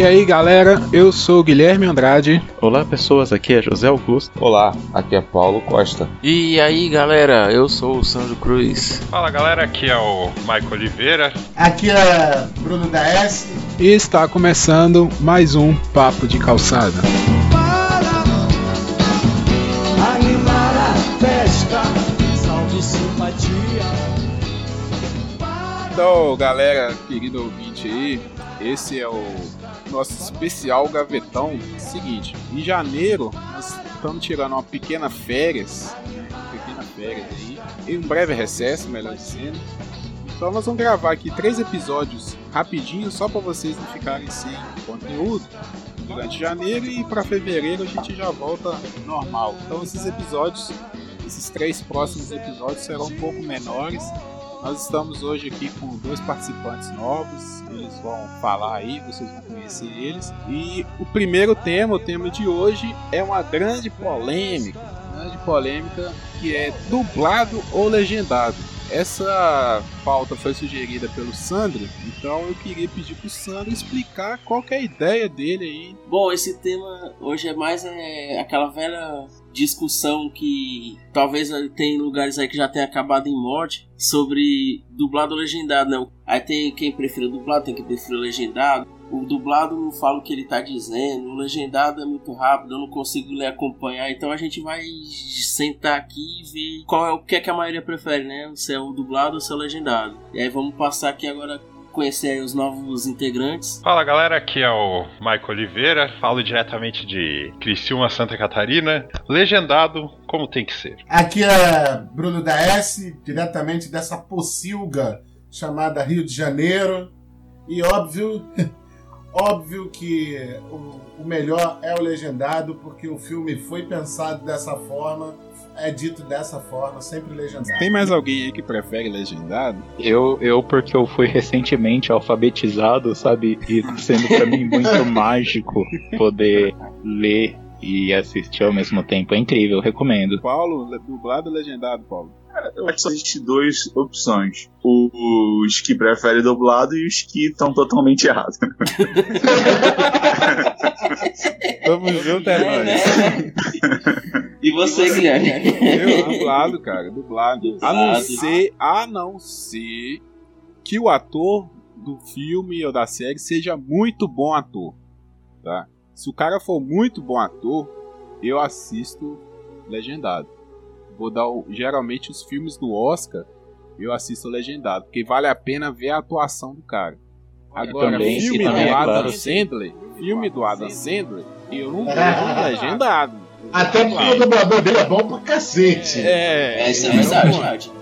E aí galera, eu sou o Guilherme Andrade. Olá pessoas, aqui é José Augusto. Olá, aqui é Paulo Costa. E aí galera, eu sou o Sandro Cruz. Fala galera, aqui é o Maico Oliveira. Aqui é Bruno da S. E está começando mais um Papo de Calçada. Então, galera, querido ouvinte aí, esse é o nosso especial gavetão. Seguinte, em janeiro nós estamos tirando uma pequena férias, né, pequena férias aí, em um breve recesso, melhor dizendo. Então nós vamos gravar aqui três episódios rapidinho, só para vocês não ficarem sem conteúdo durante janeiro e para fevereiro a gente já volta normal. Então esses episódios, esses três próximos episódios serão um pouco menores nós estamos hoje aqui com dois participantes novos, eles vão falar aí, vocês vão conhecer eles. E o primeiro tema, o tema de hoje, é uma grande polêmica, grande polêmica que é dublado ou legendado. Essa pauta foi sugerida pelo Sandro, então eu queria pedir pro Sandro explicar qual é a ideia dele aí. Bom, esse tema hoje é mais é, aquela velha discussão que talvez tem lugares aí que já tenha acabado em morte sobre dublado ou legendado, né? Aí tem quem prefere dublado, tem quem prefere legendado. O dublado não fala o que ele tá dizendo, o legendado é muito rápido, eu não consigo ler acompanhar, então a gente vai sentar aqui e ver qual é o que é que a maioria prefere, né? Se é o dublado ou se é o legendado. E aí vamos passar aqui agora conhecer os novos integrantes. Fala galera, aqui é o Maico Oliveira, falo diretamente de Criciúma, Santa Catarina, legendado como tem que ser. Aqui é Bruno da S, diretamente dessa pocilga chamada Rio de Janeiro. E óbvio, óbvio que o, o melhor é o legendado, porque o filme foi pensado dessa forma é dito dessa forma, sempre legendado. Tem mais alguém aí que prefere legendado? Eu, eu porque eu fui recentemente alfabetizado, sabe? E sendo para mim muito mágico poder ler e assistir ao mesmo tempo. É incrível, eu recomendo. Paulo, dublado ou legendado, Paulo? Eu acho que só existe duas opções. Os que preferem dublado e os que estão totalmente errados. Tamo junto, é nóis. E você, Guilherme? Eu, dublado, cara, dublado. A não ser, a não ser que o ator do filme ou da série seja muito bom ator, tá? Se o cara for muito bom ator, eu assisto legendado. Vou dar o, geralmente os filmes do Oscar, eu assisto legendado, porque vale a pena ver a atuação do cara. Agora, também, filme do é Adam claro. Sandler, filme do Adam Sandler, eu não vejo legendado. Até porque o dublador dele é bom pra cacete. É, É, isso é verdade.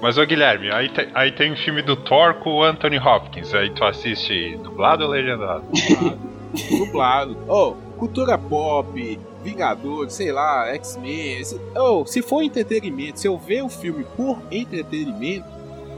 Mas ô Guilherme, aí, te- aí tem um filme do Thor com o Anthony Hopkins, aí tu assiste dublado ou legendado? dublado. Oh, cultura pop, Vingadores, sei lá, X-Men. esse- Oh, se for entretenimento, se eu ver o filme por entretenimento,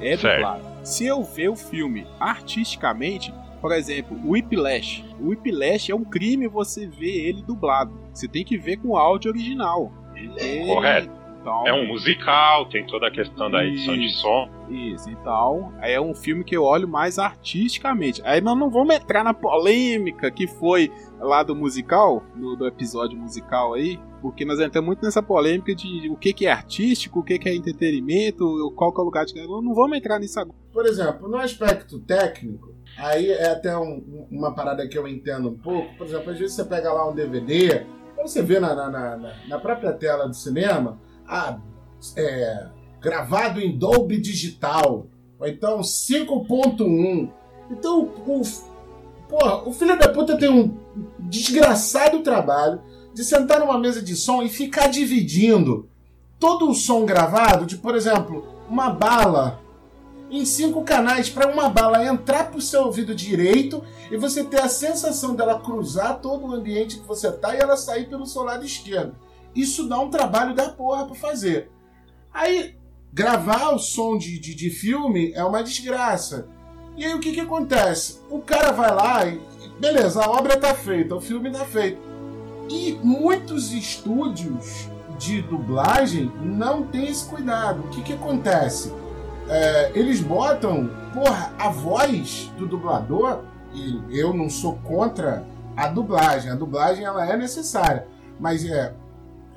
é dublado. Se eu ver o filme artisticamente, por exemplo, o Whiplash. O Whiplash é um crime você ver ele dublado. Você tem que ver com o áudio original. Porque- Correto. Então, É um musical, tem toda a questão da edição de Isso. som. Isso, então é um filme que eu olho mais artisticamente. Aí nós não vamos entrar na polêmica que foi lá do musical, do, do episódio musical aí, porque nós entramos muito nessa polêmica de o que, que é artístico, o que, que é entretenimento, qual que é o lugar de cada um. Não vamos entrar nisso agora. Por exemplo, no aspecto técnico, aí é até um- uma parada que eu entendo um pouco. Por exemplo, às vezes você pega lá um DVD, quando você vê na, na- na- na própria tela do cinema, é, gravado em Dolby Digital, ou então 5.1. Então, o, porra, o filho da puta tem um desgraçado trabalho de sentar numa mesa de som e ficar dividindo todo o som gravado de, por exemplo, uma bala em cinco canais para uma bala entrar pro seu ouvido direito e você ter a sensação dela cruzar todo o ambiente que você tá e ela sair pelo seu lado esquerdo. Isso dá um trabalho da porra pra fazer. Aí, gravar o som de, de, de filme é uma desgraça. E aí o que que acontece? O cara vai lá e. Beleza, a obra tá feita, o filme tá feito. E muitos estúdios de dublagem não têm esse cuidado. O que que acontece? É, eles botam, porra, a voz do dublador e eu não sou contra a dublagem. A dublagem ela é necessária, mas é,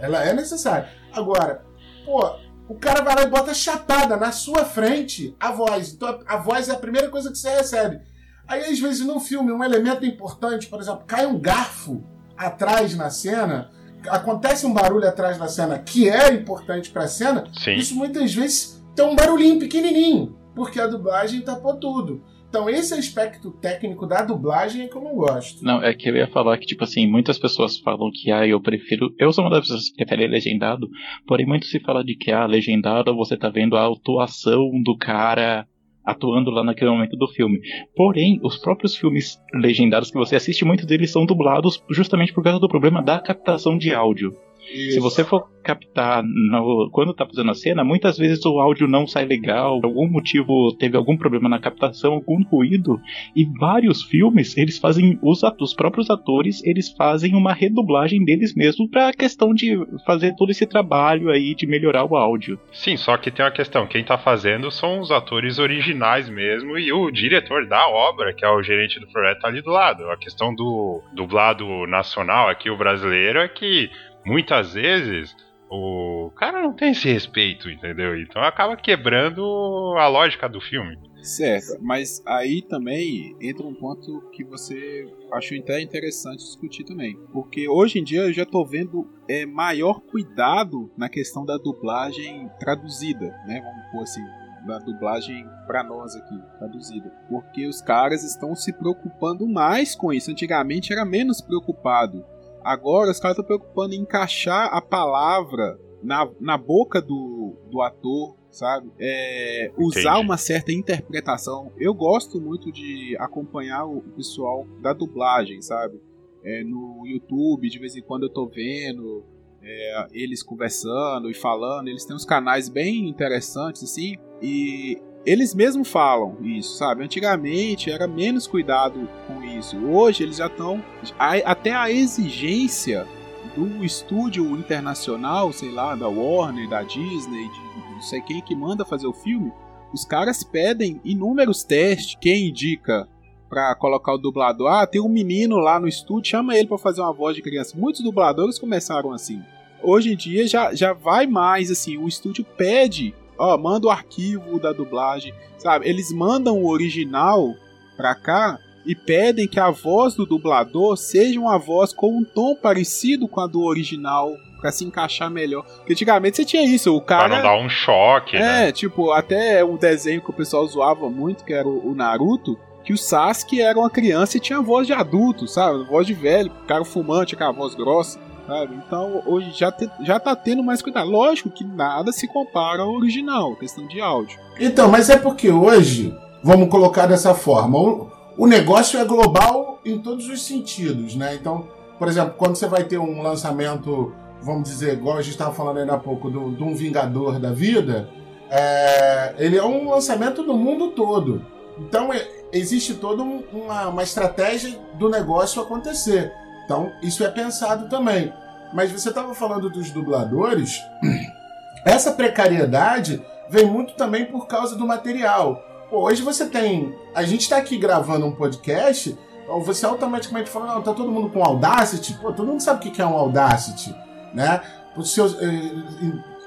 ela é necessária. Agora, pô, o cara vai lá e bota chapada na sua frente a voz. Então a, a voz é a primeira coisa que você recebe. Aí às vezes no filme um elemento importante, por exemplo, cai um garfo atrás na cena, acontece um barulho atrás da cena que é importante para a cena. Sim. Isso muitas vezes tem um barulhinho pequenininho, porque a dublagem tapou tudo. Então, esse aspecto técnico da dublagem é que eu não gosto. Não, é que eu ia falar que, tipo assim, muitas pessoas falam que, ah, eu prefiro. Eu sou uma das pessoas que prefere legendado, porém, muito se fala de que, ah, legendado você tá vendo a atuação do cara atuando lá naquele momento do filme. Porém, os próprios filmes legendados que você assiste, muitos deles são dublados justamente por causa do problema da captação de áudio. Se você for captar no, quando tá fazendo a cena, muitas vezes o áudio não sai legal, por algum motivo teve algum problema na captação, algum ruído, e vários filmes eles fazem os, atos, os próprios atores eles fazem uma redublagem deles mesmos para a questão de fazer todo esse trabalho aí de melhorar o áudio. Sim, só que tem uma questão: quem tá fazendo são os atores originais mesmo e o diretor da obra, que é o gerente do projeto, tá ali do lado. A questão do dublado nacional aqui, o brasileiro, é que muitas vezes o cara não tem esse respeito, entendeu? Então acaba quebrando a lógica do filme. Certo, mas aí também entra um ponto que você acho até interessante discutir também. Porque hoje em dia eu já tô vendo é, maior cuidado na questão da dublagem traduzida, né? Vamos pôr assim, da dublagem para nós aqui, traduzida. Porque os caras estão se preocupando mais com isso. Antigamente era menos preocupado. Agora os caras estão preocupando em encaixar a palavra na, na boca do, do ator, sabe? É, usar uma certa interpretação. Eu gosto muito de acompanhar o pessoal da dublagem, sabe? É, no YouTube, de vez em quando eu tô vendo é, eles conversando e falando. Eles têm uns canais bem interessantes, assim, e eles mesmos falam isso, sabe? Antigamente era menos cuidado com isso. Hoje eles já estão. Até a exigência do estúdio internacional, sei lá, da Warner, da Disney, de não sei quem que manda fazer o filme, os caras pedem inúmeros testes. Quem indica pra colocar o dublador? Ah, tem um menino lá no estúdio, chama ele pra fazer uma voz de criança. Muitos dubladores começaram assim. Hoje em dia já, já vai mais assim, o estúdio pede ó, manda o arquivo da dublagem, sabe? Eles mandam o original pra cá e pedem que a voz do dublador seja uma voz com um tom parecido com a do original pra se encaixar melhor. Porque antigamente você tinha isso, o cara Pra não dar um choque, né? é, tipo, até um desenho que o pessoal zoava muito, que era o o Naruto, que o Sasuke era uma criança e tinha voz de adulto, sabe? Voz de velho, cara fumante, aquela voz grossa, sabe? Então hoje já, te- já tá tendo mais cuidado. Lógico que nada se compara ao original, questão de áudio. Então, mas é porque hoje, vamos colocar dessa forma, o, o negócio é global em todos os sentidos, né? Então, por exemplo, quando você vai ter um lançamento, vamos dizer, igual a gente estava falando ainda há pouco, de um Vingador da vida, é, ele é um lançamento do mundo todo. Então, é- existe toda um- uma, uma estratégia do negócio acontecer. Então, isso é pensado também. Mas você estava falando dos dubladores, essa precariedade vem muito também por causa do material. Pô, hoje você tem. A gente está aqui gravando um podcast, então você automaticamente fala, não, tá todo mundo com Audacity. Pô, todo mundo sabe o que é um Audacity, né? Seus, eh,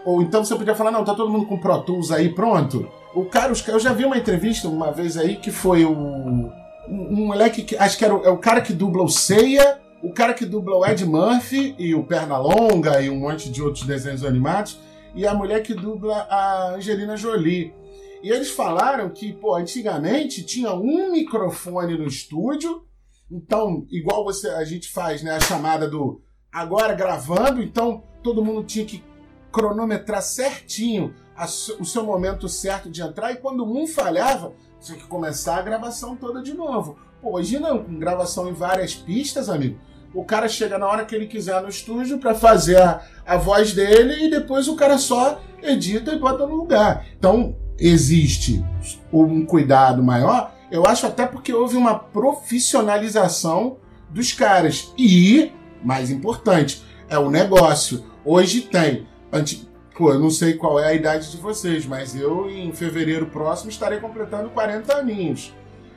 ou então você podia falar, não, tá todo mundo com Pro Tools aí, pronto. O cara, eu já vi uma entrevista uma vez aí que foi o. Um, um moleque que. Acho que era o, é o cara que dubla o Ceia, o cara que dubla o Ed Murphy e o Pernalonga e um monte de outros desenhos animados, e a mulher que dubla a Angelina Jolie. E eles falaram que, pô, antigamente tinha um microfone no estúdio, então, igual você a gente faz, né, a chamada do agora gravando, então todo mundo tinha que cronometrar certinho a o seu momento certo de entrar, e quando um falhava, tinha que começar a gravação toda de novo. Pô, hoje não, com gravação em várias pistas, amigo. O cara chega na hora que ele quiser no estúdio pra fazer a, a voz dele e depois o cara só edita e bota no lugar. Então, existe um cuidado maior, eu acho até porque houve uma profissionalização dos caras. E, mais importante, é o negócio. Hoje tem. Anti... Pô, eu não sei qual é a idade de vocês, mas eu, em fevereiro próximo, estarei completando 40 aninhos.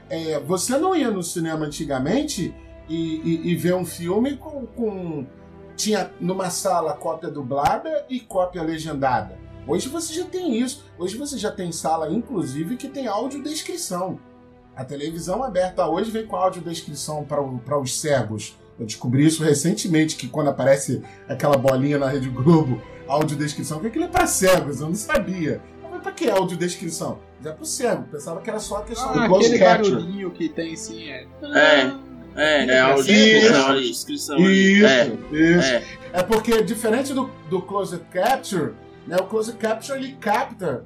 é, você não ia no cinema antigamente e, e, e ver um filme com, com. Tinha numa sala cópia dublada e cópia legendada. Hoje você já tem isso. Hoje você já tem sala, inclusive, que tem audiodescrição. A televisão aberta hoje vem com audiodescrição para os cegos. Eu descobri isso recentemente, que quando aparece aquela bolinha na Rede Globo, audiodescrição, que aquilo é para cegos, eu não sabia. Mas para que audiodescrição? É para o cego, pensava que era só a questão Ah, do close aquele barulhinho que tem sim, é. É, é, é não, ali, inscrição. Isso, É, isso. é. É porque, diferente do, do Closed Capture, né, o Closed Capture ele capta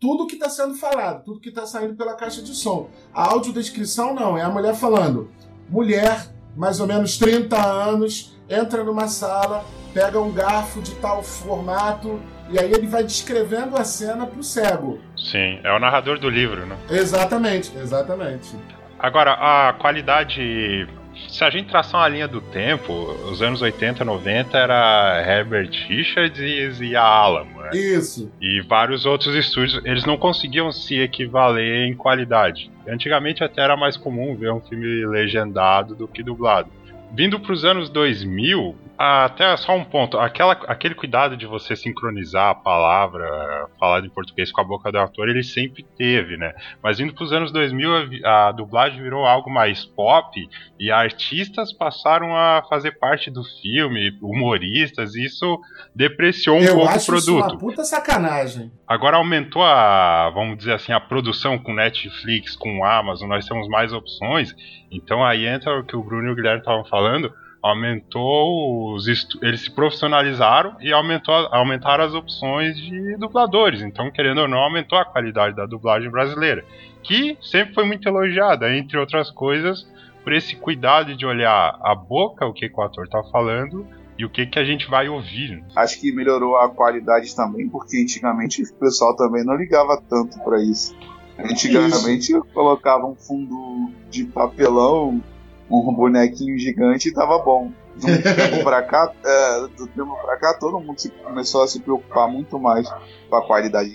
tudo que está sendo falado, tudo que está saindo pela caixa de som. A audiodescrição não, é a mulher falando. Mulher, mais ou menos 30 anos, entra numa sala, pega um garfo de tal formato, e aí ele vai descrevendo a cena pro cego. Sim, é o narrador do livro, né? Exatamente, exatamente. Agora, a qualidade. Se a gente traçar uma linha do tempo, os anos 80, 90 era Herbert Richards e a Alamo, né? Isso. E vários outros estúdios, eles não conseguiam se equivaler em qualidade. Antigamente até era mais comum ver um filme legendado do que dublado. Vindo para os anos 2000, até só um ponto, aquela, aquele cuidado de você sincronizar a palavra falada em português com a boca do ator, ele sempre teve, né? Mas indo para os anos 2000, a a, dublagem virou algo mais pop e artistas passaram a fazer parte do filme, humoristas, e isso depreciou um Eu pouco o acho isso produto. uma puta sacanagem. Agora aumentou a, vamos dizer assim, a produção com Netflix, com Amazon, nós temos mais opções. Então aí entra o que o Bruno e o Guilherme estavam falando, aumentou os eles se profissionalizaram e aumentou, aumentaram as opções de dubladores. Então, querendo ou não, aumentou a qualidade da dublagem brasileira, que sempre foi muito elogiada, entre outras coisas, por esse cuidado de olhar a boca, o que, que o ator está falando e o que, que a gente vai ouvir. Acho que melhorou a qualidade também, porque antigamente o pessoal também não ligava tanto pra isso. Antigamente colocava um fundo de papelão, um bonequinho gigante e tava bom. Do tempo pra cá, é, do tempo pra cá, todo mundo se- começou a se preocupar muito mais com a qualidade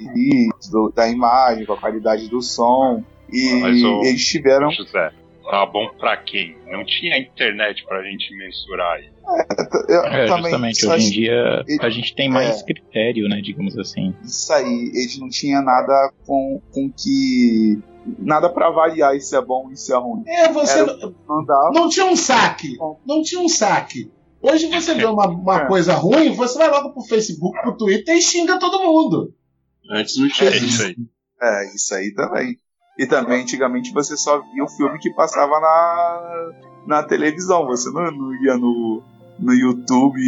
do- da imagem, com a qualidade do som. E o- eles tiveram. José, tá bom pra quem? Não tinha internet pra gente mensurar isso. Eu É, também justamente, hoje em dia a gente tem mais É. critério, né, digamos assim. Isso aí, eles não tinham nada com, com que. Nada pra avaliar isso é bom isso é ruim. É, você Era- Não dava. não tinha um saque. Não tinha um saque. Hoje você vê uma, uma É. coisa ruim, você vai logo pro Facebook, pro Twitter e xinga todo mundo. Antes não tinha É isso. isso aí. É, isso aí também. E também, antigamente, você só via o filme que passava na, na televisão. Você não, não ia no, no YouTube,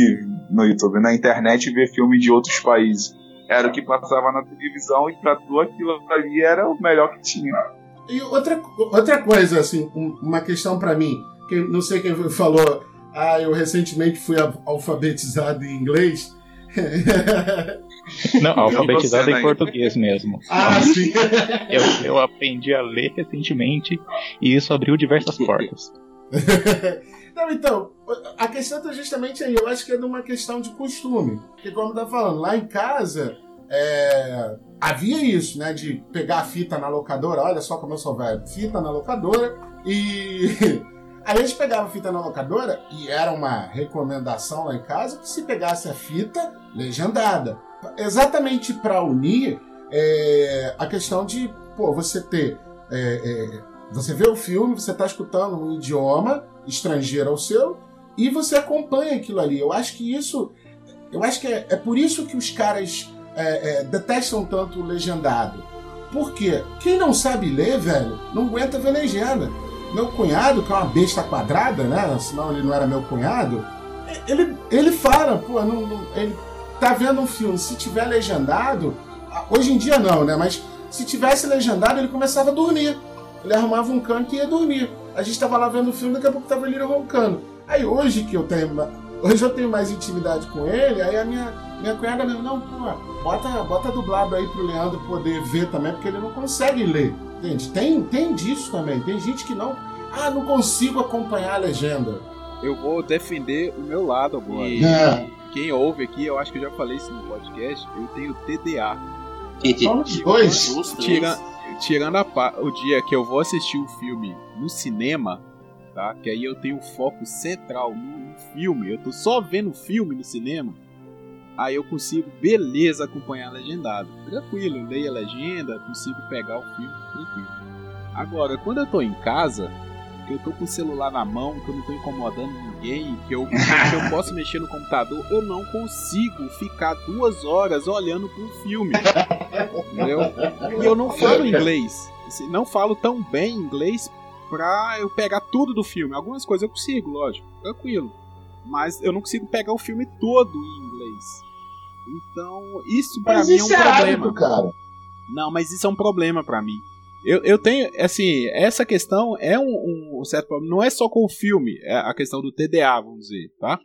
no YouTube, na internet ver filme de outros países. Era o que passava na televisão e pra tu aquilo ali era o melhor que tinha. E outra, outra coisa, assim, um- uma questão pra mim, que não sei quem falou, ah, eu recentemente fui al- alfabetizado em inglês. Não, alfabetizado em português mesmo. ah, sim. Eu, eu aprendi a ler recentemente e isso abriu diversas portas. Não, então, a questão tá justamente aí. Eu acho que é de uma questão de costume. Porque, como tá falando, lá em casa é, havia isso, né? De pegar a fita na locadora. Olha só como eu sou velho. Fita na locadora. E a gente pegava a fita na locadora e era uma recomendação lá em casa que se pegasse a fita legendada. Exatamente para unir é, a questão de, pô, você ter. é, é, você vê o filme, você está escutando um idioma estrangeiro ao seu e você acompanha aquilo ali. Eu acho que isso. Eu acho que é, é por isso que os caras é, é, detestam tanto o legendado. Porque quem não sabe ler, velho, não aguenta ver legenda. Meu cunhado, que é uma besta quadrada, né? Senão ele não era meu cunhado. Ele, ele fala, pô, não, não- ele tá vendo um filme, se tiver legendado, hoje em dia não, né? Mas se tivesse legendado, ele começava a dormir. Ele arrumava um canto e ia dormir. A gente tava lá vendo o filme, daqui a pouco tava ele roncando. Aí hoje que eu tenho. Hoje eu tenho mais intimidade com ele, aí a minha, minha cunhada mesmo, não, pô, bota, bota dublado aí pro Leandro poder ver também, porque ele não consegue ler. Gente, tem, tem disso também. Tem gente que não. Ah, não consigo acompanhar a legenda. Eu vou defender o meu lado agora. E É. quem ouve aqui, eu acho que eu já falei isso no podcast, eu tenho TDA. Só os dois. Três. Tira, tirando a o dia que eu vou assistir o filme no cinema, tá? Que aí eu tenho o foco central no, no filme, eu tô só vendo o filme no cinema. Aí eu consigo, beleza, acompanhar legendado. Tranquilo, leio a legenda, consigo pegar o filme, tranquilo. Agora, quando eu tô em casa, que eu tô com o celular na mão, que eu não tô incomodando ninguém, que eu, que eu posso mexer no computador, eu não consigo ficar duas horas olhando um filme. Entendeu? E eu não falo inglês. Assim, Não falo tão bem inglês pra eu pegar tudo do filme. Algumas coisas eu consigo, lógico, tranquilo. Mas eu não consigo pegar o filme todo em inglês. Então, isso pra Mas mim é um isso é problema. hábito, cara. Não, mas isso é um problema pra mim. Eu, eu tenho, assim, essa questão é um, um certo problema. Não é só com o filme, é a questão do TDA, vamos dizer, tá?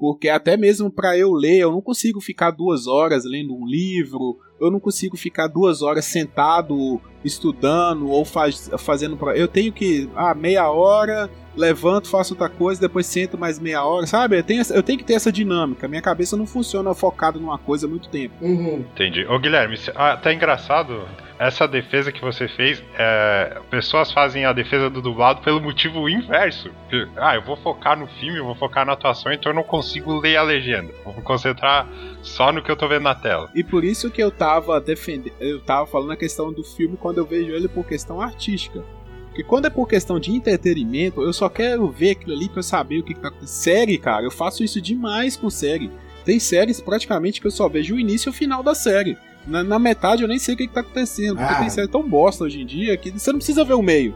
Porque até mesmo pra eu ler, eu não consigo ficar duas horas lendo um livro, eu não consigo ficar duas horas sentado estudando ou faz, fazendo. Eu tenho que, ah, meia hora, levanto, faço outra coisa, depois sento mais meia hora, sabe? Eu tenho, eu tenho que ter essa dinâmica. Minha cabeça não funciona focada numa coisa há muito tempo. Uhum. Entendi. Ô Guilherme, cê- ah, tá engraçado. Essa defesa que você fez, é, pessoas fazem a defesa do dublado pelo motivo inverso. Ah, eu vou focar no filme, eu vou focar na atuação, então eu não consigo ler a legenda. Vou me concentrar só no que eu tô vendo na tela. E por isso que eu tava defendendo, eu tava falando a questão do filme quando eu vejo ele por questão artística. Porque quando é por questão de entretenimento, eu só quero ver aquilo ali eu saber o que, que tá acontecendo. Série, cara, eu faço isso demais com série. Tem séries praticamente que eu só vejo o início e o final da série. Na, na metade eu nem sei o que, que tá acontecendo. Porque Ah. tem série tão bosta hoje em dia que você não precisa ver o meio.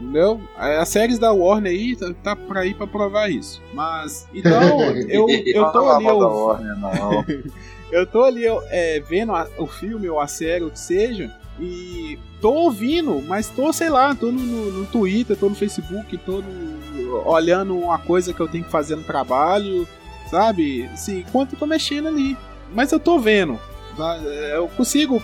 Entendeu? As séries da Warner aí tá, tá pra ir pra provar isso. Mas, então, eu, eu tô ali. Eu, Warner, não. eu tô ali é, vendo a- o filme ou a série, o que seja, e tô ouvindo, mas tô, sei lá, tô no, no- no Twitter, tô no Facebook, tô no- olhando uma coisa que eu tenho que fazer no trabalho, sabe? Assim, enquanto eu tô mexendo ali. Mas eu tô vendo. Eu consigo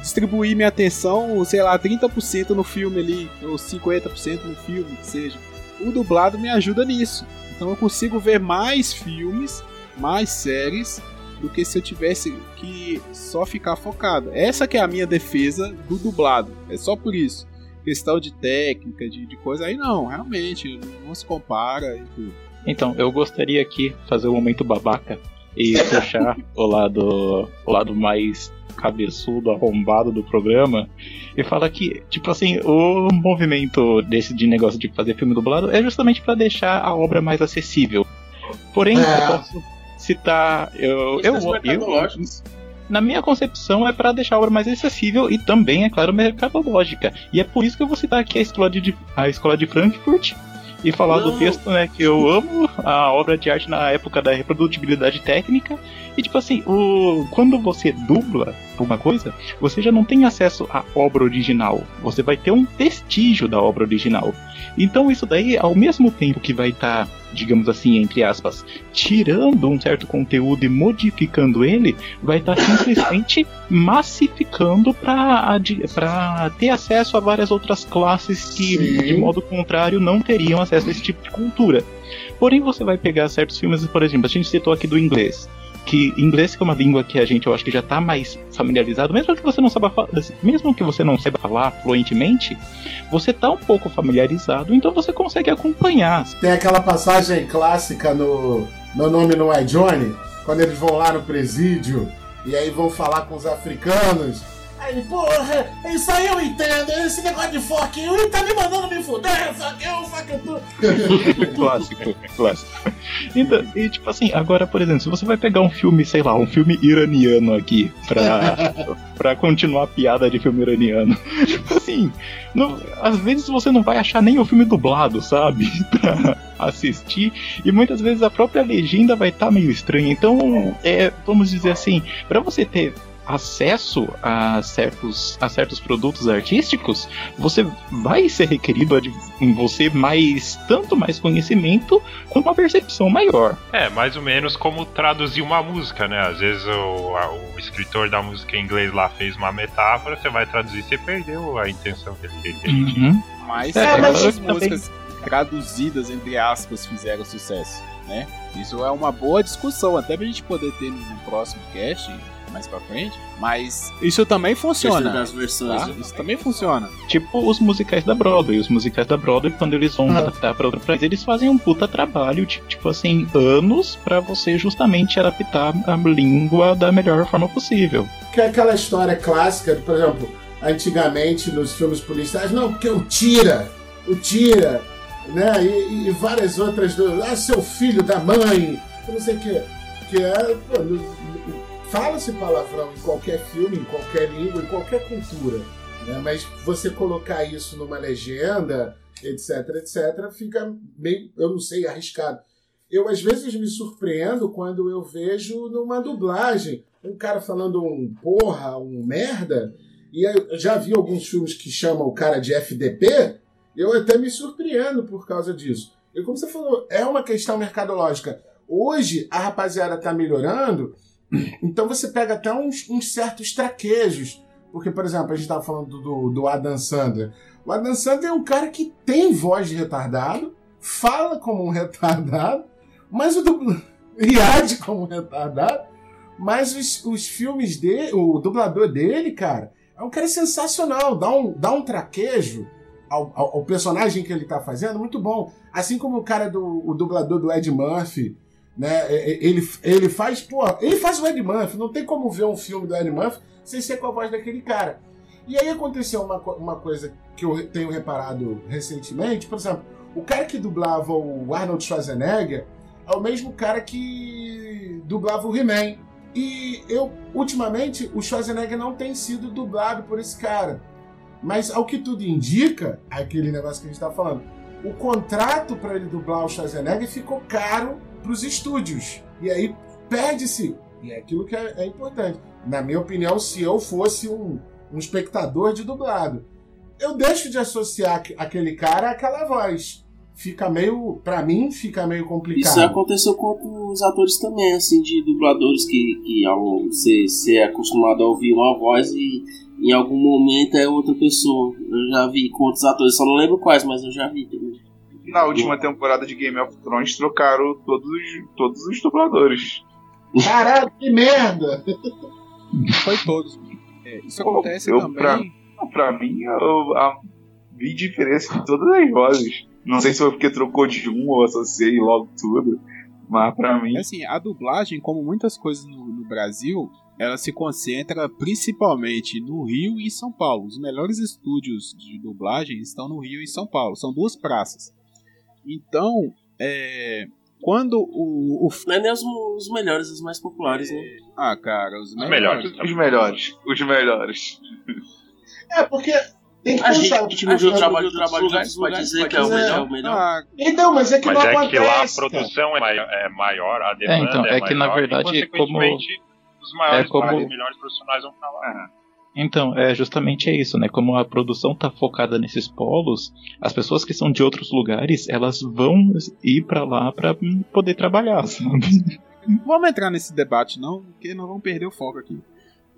distribuir minha atenção, sei lá, 30% no filme ali, ou 50% no filme, que seja. O dublado me ajuda nisso. Então eu consigo ver mais filmes, mais séries, do que se eu tivesse que só ficar focado. Essa que é a minha defesa do dublado. É só por isso. Questão de técnica, de, de coisa, aí não, realmente, não se compara e tudo. Então, eu gostaria aqui fazer um momento babaca e puxar o lado, o lado mais cabeçudo, arrombado do programa e falar que, tipo assim, o movimento desse de negócio de fazer filme dublado é justamente para deixar a obra mais acessível. Porém, É. eu posso citar. Eu, eu, Questões eu, na minha concepção, é para deixar a obra mais acessível e também, é claro, mercadológica. E é por isso que eu vou citar aqui a escola de, a escola de Frankfurt e falar do texto, né, que eu amo a obra de arte na época da reprodutibilidade técnica. E tipo assim, o, quando você dubla uma coisa, você já não tem acesso à obra original. Você vai ter um vestígio da obra original. Então isso daí, ao mesmo tempo que vai estar, digamos assim, entre aspas, tirando um certo conteúdo e modificando ele, vai estar simplesmente massificando para ter acesso a várias outras classes que, Sim. de modo contrário, não teriam acesso a esse tipo de cultura. Porém, você vai pegar certos filmes, por exemplo, a gente citou aqui do inglês. Que inglês que é uma língua que a gente, eu acho que já está mais familiarizado, mesmo que você não saiba falar, mesmo que você não saiba falar fluentemente, você tá um pouco familiarizado, então você consegue acompanhar. Tem aquela passagem clássica no Meu Nome Não É Johnny, quando eles vão lá no presídio e aí vão falar com os africanos. Aí porra, isso aí eu entendo, esse negócio de fuck you tá me mandando me fuder, fuck you, fuck you. clássico, clássico. Então, e tipo assim, agora, por exemplo, se você vai pegar um filme, sei lá, um filme iraniano aqui, pra, pra continuar a piada de filme iraniano, tipo assim, não- às vezes você não vai achar nem o filme dublado, sabe? pra assistir, e muitas vezes a própria legenda vai estar meio estranha. Então, é, vamos dizer assim, pra você ter acesso a certos, a certos produtos artísticos, você vai ser requerido em você mais tanto mais conhecimento quanto uma percepção maior. É, mais ou menos como traduzir uma música, né? Às vezes o, a- o escritor da música em inglês lá fez uma metáfora, você vai traduzir, você perdeu a intenção que ele queria. Uhum. Mas É, mas as também- músicas traduzidas, entre aspas, fizeram sucesso, né? Isso é uma boa discussão, até pra gente poder ter no próximo cast, mais pra frente. Mas isso também funciona. Das versões, tá? Isso também funciona. Tipo os musicais da Broadway. Os musicais da Broadway, quando eles vão Ah. adaptar pra outro país, eles fazem um puta trabalho, ti- tipo assim, anos pra você justamente adaptar a língua da melhor forma possível. Que é aquela história clássica, por exemplo, antigamente nos filmes policiais, não, porque o tira, o tira, né? E, e várias outras do. Ah, seu filho da mãe, não sei o que. Que é. pô, Fala-se palavrão em qualquer filme, em qualquer língua, em qualquer cultura. Né? Mas você colocar isso numa legenda, etc, etc, fica meio, eu não sei, arriscado. Eu às vezes me surpreendo quando eu vejo numa dublagem um cara falando um porra, um merda, e eu já vi alguns filmes que chamam o cara de FDP, eu até me surpreendo por causa disso. E como você falou, é uma questão mercadológica. Hoje a rapaziada tá melhorando, então você pega até uns, uns certos traquejos. Porque, por exemplo, a gente tava falando do, do Adam Sandler. O Adam Sandler é um cara que tem voz de retardado, fala como um retardado, mas o dubl... e age como um retardado, mas os, os filmes dele, o dublador dele, cara, é um cara sensacional, dá um, dá um traquejo ao, ao, ao personagem que ele tá fazendo, muito bom. Assim como o cara do o dublador do Ed Murphy, né? Ele, ele faz, pô, ele faz o Ed Murphy, não tem como ver um filme do Ed Murphy sem ser com a voz daquele cara. E aí aconteceu uma, uma coisa que eu tenho reparado recentemente, por exemplo, o cara que dublava o Arnold Schwarzenegger é o mesmo cara que dublava o He-Man. E eu, ultimamente, o Schwarzenegger não tem sido dublado por esse cara. Mas ao que tudo indica, aquele negócio que a gente tá falando, o contrato para ele dublar o Schwarzenegger ficou caro para os estúdios. E aí perde-se. E é aquilo que é, é importante. Na minha opinião, se eu fosse um, um espectador de dublado, eu deixo de associar aqu- aquele cara àquela voz. Fica meio, Pra mim, fica meio complicado. Isso aconteceu com os atores também, assim, de dubladores que, que ao você ser acostumado a ouvir uma voz e em algum momento é outra pessoa. Eu já vi com outros atores, só não lembro quais, mas eu já vi também. Na última temporada de Game of Thrones trocaram todos, os- todos os dubladores. Caralho, que merda! Foi todos. É, isso Pô, acontece eu também. pra- Pra mim, eu, a- vi diferença em todas as vozes. Não sei se foi porque trocou de um ou associei logo tudo. Mas pra mim, Assim, a dublagem, como muitas coisas no, no Brasil, ela se concentra principalmente no Rio e em São Paulo. Os melhores estúdios de dublagem estão no Rio e em São Paulo. São duas praças. Então, é, quando o, o- Não é nem os, os melhores, os mais populares, né? Ah, cara, os, Os melhores. os melhores. Os melhores. É, porque tem que A gente, pensar. a gente não viu o trabalho, o trabalho dos lugares, pode dizer que é o melhor. É o melhor. Ah, Então, mas é que Mas não é acontece. que lá a cara. produção é mai- é maior, a demanda então, é, é que, na maior, verdade, e, consequentemente, os maiores é como- os melhores profissionais vão pra lá. Então, é justamente isso, né? Como a produção tá focada nesses polos, as pessoas que são de outros lugares, elas vão ir pra lá hum, poder trabalhar, sabe? Vamos entrar nesse debate, não, porque nós vamos perder o foco aqui.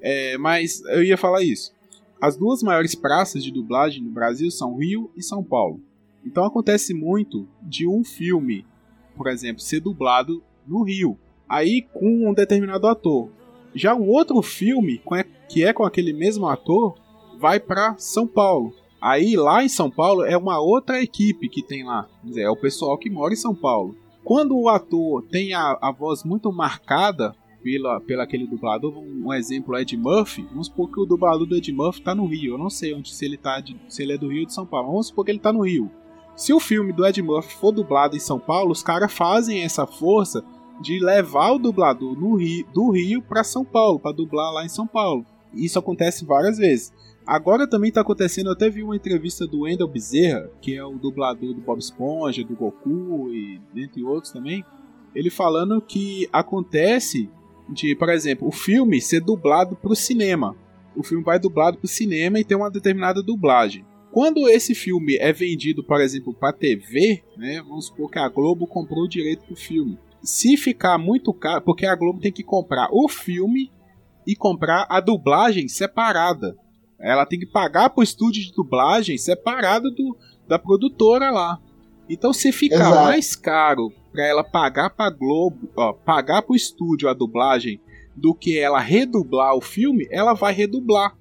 É, mas eu ia falar isso. As duas maiores praças de dublagem no Brasil são Rio e São Paulo. Então acontece muito de um filme, por exemplo, ser dublado no Rio, aí com um determinado ator. Já o outro filme, com- que é com aquele mesmo ator, vai para São Paulo. Aí lá em São Paulo é uma outra equipe que tem lá. Dizer, é o pessoal que mora em São Paulo. Quando o ator tem a, a voz muito marcada pela, pela aquele dublador, um, um exemplo é Ed Murphy, vamos supor que o dublador do Ed Murphy tá no Rio. Eu não sei onde se ele tá de- se ele é do Rio ou de São Paulo. Vamos supor que ele tá no Rio. Se o filme do Ed Murphy for dublado em São Paulo, os caras fazem essa força de levar o dublador no Rio, do Rio para São Paulo, para dublar lá em São Paulo. Isso acontece várias vezes. Agora também tá acontecendo, eu até vi uma entrevista do Wendell Bezerra, que é o dublador do Bob Esponja, do Goku e dentre outros também. Ele falando que acontece de, por exemplo, o filme ser dublado para o cinema. O filme vai dublado para o cinema e tem uma determinada dublagem. Quando esse filme é vendido, por exemplo, para TV, né, vamos supor que a Globo comprou o direito do filme. Se ficar muito caro, porque a Globo tem que comprar o filme e comprar a dublagem separada. Ela tem que pagar para o estúdio de dublagem separado do, da produtora lá. Então, se ficar Exato. mais caro para ela pagar para Globo, ó, pagar para o estúdio a dublagem do que ela redublar o filme, ela vai redublar.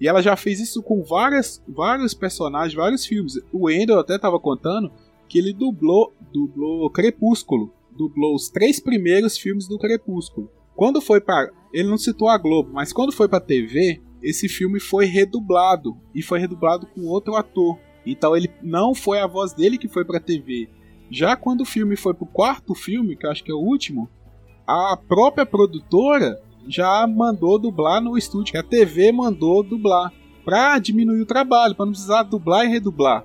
E ela já fez isso com várias, vários personagens, vários filmes. O Ender até estava contando que ele dublou, dublou Crepúsculo, dublou os três primeiros filmes do Crepúsculo. Quando foi para, ele não citou a Globo, mas quando foi para TV, esse filme foi redublado e foi redublado com outro ator. Então ele não foi a voz dele que foi para TV. Já quando o filme foi pro quarto filme, que eu acho que é o último, a própria produtora já mandou dublar no estúdio, a TV mandou dublar para diminuir o trabalho, para não precisar dublar e redublar.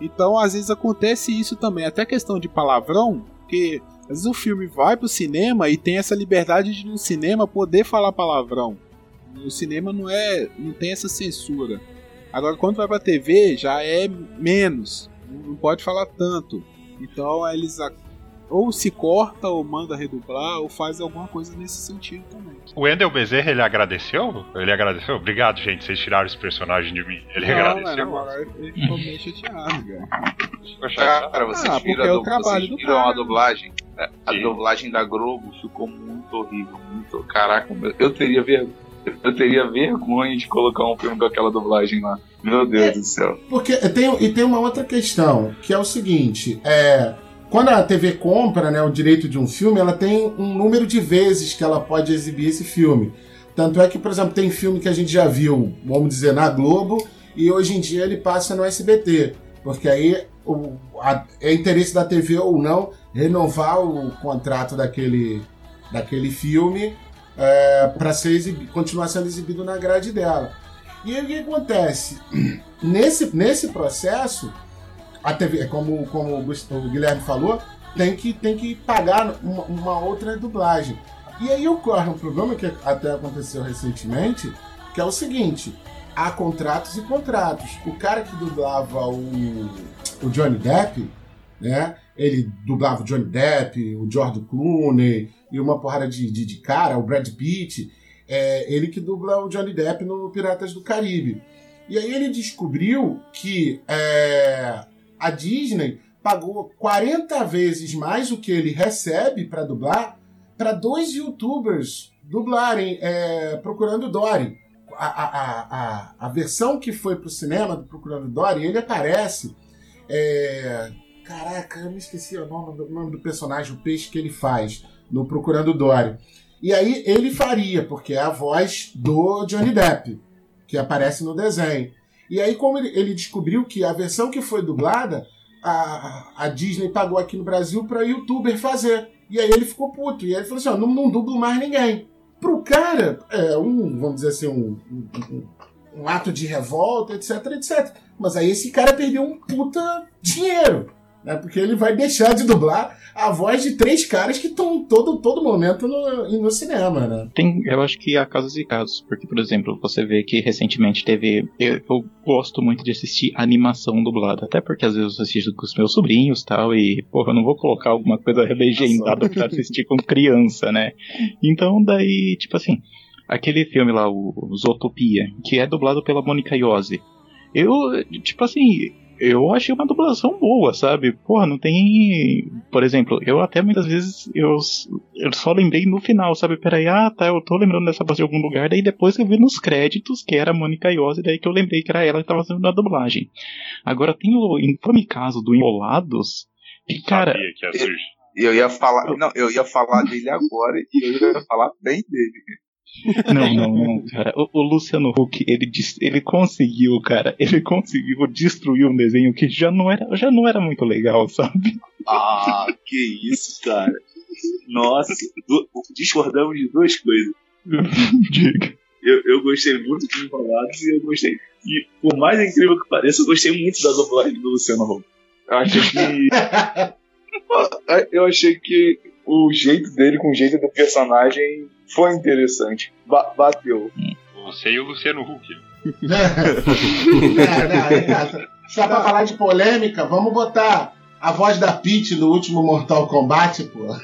Então, às vezes acontece isso também, até questão de palavrão, porque às vezes o filme vai pro cinema e tem essa liberdade de no cinema poder falar palavrão. No cinema não é, não tem essa censura. Agora quando vai pra TV já é menos, não pode falar tanto. Então eles ou se corta, ou manda redublar, ou faz alguma coisa nesse sentido também. O Endel Bezerra, ele agradeceu? Ele agradeceu? Obrigado, gente, vocês tiraram esse personagem de mim. Ele não, agradeceu? Não, agora ele ficou meio chateado, cara. Cara, vocês Ah, viram, é a, o trabalho vocês do viram cara, a dublagem? É, A Sim. dublagem da Globo ficou muito horrível, muito. Caraca, eu teria vergonha. Eu teria vergonha de colocar um filme com aquela dublagem lá. Meu Deus do céu. Porque tem, e tem uma outra questão, que é o seguinte, é, quando a TV compra né, o direito de um filme, ela tem um número de vezes que ela pode exibir esse filme. Tanto é que, por exemplo, tem filme que a gente já viu, vamos dizer, na Globo, e hoje em dia ele passa no SBT. Porque aí o, a- é interesse da TV ou não renovar o contrato daquele, daquele filme para ser exibi- continuar sendo exibido na grade dela. E aí o que acontece? Nesse, nesse processo, a TV, como, como o Gust- o Guilherme falou, tem que, tem que pagar uma, uma outra dublagem. E aí ocorre um problema que até aconteceu recentemente, que é o seguinte: há contratos e contratos. O cara que dublava o, o Johnny Depp, né? Ele dublava o Johnny Depp, o George Clooney e uma porrada de, de, de cara, o Brad Pitt. É ele que dubla o Johnny Depp no Piratas do Caribe. E aí ele descobriu que é, a Disney pagou 40 vezes mais do que ele recebe para dublar para dois youtubers dublarem é, Procurando Dory. A, a, a, a, a versão que foi pro cinema do Procurando Dory, ele aparece. é, caraca, eu me esqueci o nome, do- o nome do personagem, o peixe que ele faz no Procurando Dory. E aí ele faria, porque é a voz do Johnny Depp, que aparece no desenho. E aí, como ele, ele descobriu que a versão que foi dublada, a, a Disney pagou aqui no Brasil para youtuber fazer. E aí ele ficou puto. E aí ele falou assim: ó, não, não dublo mais ninguém. Pro cara, é um, vamos dizer assim, um, um, um- ato de revolta, etc, etc. Mas aí esse cara perdeu um puta dinheiro. Né? Porque ele vai deixar de dublar a voz de três caras que estão todo, todo momento no, no cinema, né? Tem, eu acho que há casos e casos, porque, por exemplo, você vê que recentemente teve. Eu, eu gosto muito de assistir animação dublada, até porque às vezes eu assisto com os meus sobrinhos tal, e, porra, eu não vou colocar alguma coisa legendada pra assistir com criança, né? Então, daí, tipo assim, aquele filme lá, o Zootopia, que é dublado pela Mônica Iose. Eu, tipo assim, eu achei uma dublação boa, sabe? Porra, não tem. Por exemplo, eu até muitas vezes eu, eu só lembrei no final, sabe? Peraí, ah, tá, eu tô lembrando dessa voz de algum lugar, daí depois eu vi nos créditos que era a Mônica Iose, daí que eu lembrei que era ela que tava fazendo a dublagem. Agora tem o infame caso do Enrolados, que, cara. Sabia que ia surgir. Eu ia falar. Não, eu ia falar dele agora e eu ia falar bem dele. Não, não, não, cara. O, o Luciano Huck, ele, ele conseguiu, cara, ele conseguiu destruir um desenho que já não era, já não era muito legal, sabe? Ah, que isso, cara. Nossa, discordamos de duas coisas. Diga. Eu, eu gostei muito de Enrolados e eu gostei. E por mais incrível que pareça, eu gostei muito da dublagem do Luciano Huck. Eu achei que. eu achei que o jeito dele com o jeito do personagem foi interessante. Ba- bateu. Você e o Luciano Huck. não, não, não. Só pra falar de polêmica, vamos botar a voz da Peach no último Mortal Kombat, pô.